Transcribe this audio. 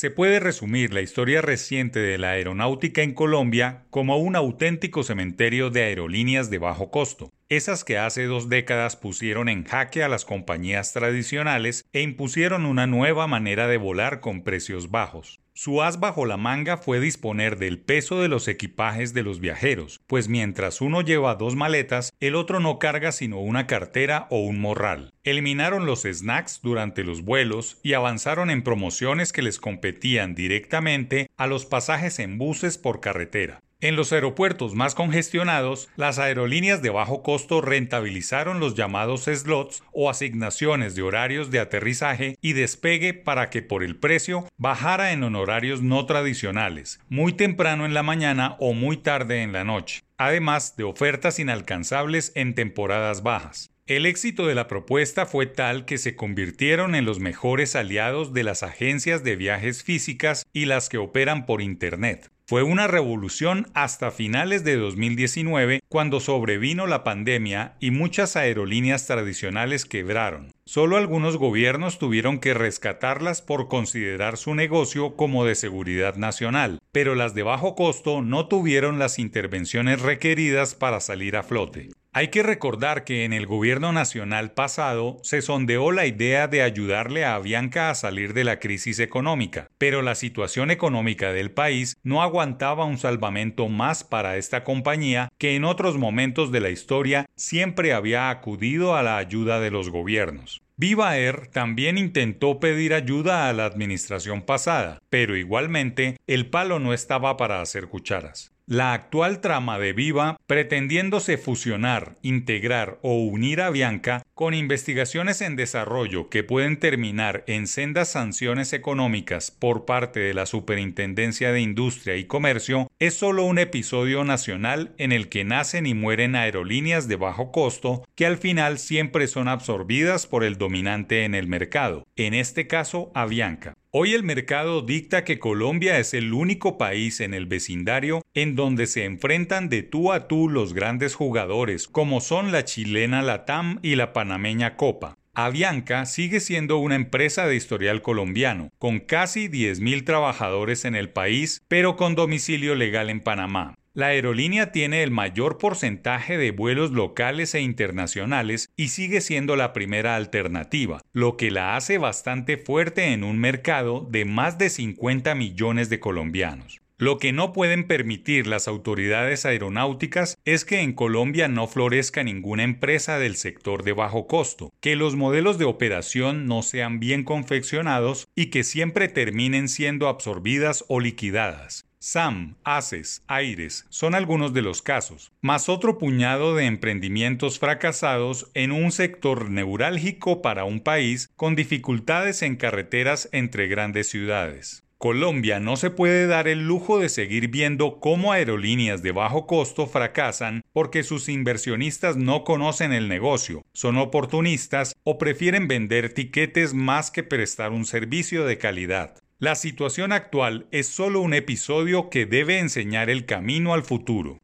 Se puede resumir la historia reciente de la aeronáutica en Colombia como un auténtico cementerio de aerolíneas de bajo costo, esas que hace dos décadas pusieron en jaque a las compañías tradicionales e impusieron una nueva manera de volar con precios bajos. Su as bajo la manga fue disponer del peso de los equipajes de los viajeros, pues mientras uno lleva dos maletas, el otro no carga sino una cartera o un morral. Eliminaron los snacks durante los vuelos y avanzaron en promociones que les competían directamente a los pasajes en buses por carretera. En los aeropuertos más congestionados, las aerolíneas de bajo costo rentabilizaron los llamados slots o asignaciones de horarios de aterrizaje y despegue para que por el precio bajara en honorarios no tradicionales, muy temprano en la mañana o muy tarde en la noche, además de ofertas inalcanzables en temporadas bajas. El éxito de la propuesta fue tal que se convirtieron en los mejores aliados de las agencias de viajes físicas y las que operan por Internet. Fue una revolución hasta finales de 2019 cuando sobrevino la pandemia y muchas aerolíneas tradicionales quebraron. Solo algunos gobiernos tuvieron que rescatarlas por considerar su negocio como de seguridad nacional, pero las de bajo costo no tuvieron las intervenciones requeridas para salir a flote. Hay que recordar que en el gobierno nacional pasado se sondeó la idea de ayudarle a Avianca a salir de la crisis económica, pero la situación económica del país no aguantaba un salvamento más para esta compañía que en otros momentos de la historia siempre había acudido a la ayuda de los gobiernos. Viva Air también intentó pedir ayuda a la administración pasada, pero igualmente el palo no estaba para hacer cucharas. La actual trama de Viva, pretendiéndose fusionar, integrar o unir a Bianca con investigaciones en desarrollo que pueden terminar en sendas sanciones económicas por parte de la Superintendencia de Industria y Comercio, es solo un episodio nacional en el que nacen y mueren aerolíneas de bajo costo que al final siempre son absorbidas por el dominante en el mercado, en este caso Avianca. Hoy el mercado dicta que Colombia es el único país en el vecindario en donde se enfrentan de tú a tú los grandes jugadores, como son la chilena Latam y la panameña Copa. Avianca sigue siendo una empresa de historial colombiano, con casi 10.000 trabajadores en el país, pero con domicilio legal en Panamá. La aerolínea tiene el mayor porcentaje de vuelos locales e internacionales y sigue siendo la primera alternativa, lo que la hace bastante fuerte en un mercado de más de 50 millones de colombianos. Lo que no pueden permitir las autoridades aeronáuticas es que en Colombia no florezca ninguna empresa del sector de bajo costo, que los modelos de operación no sean bien confeccionados y que siempre terminen siendo absorbidas o liquidadas. SAM, ACES, AIRES son algunos de los casos, más otro puñado de emprendimientos fracasados en un sector neurálgico para un país con dificultades en carreteras entre grandes ciudades. Colombia no se puede dar el lujo de seguir viendo cómo aerolíneas de bajo costo fracasan porque sus inversionistas no conocen el negocio, son oportunistas o prefieren vender tiquetes más que prestar un servicio de calidad. La situación actual es solo un episodio que debe enseñar el camino al futuro.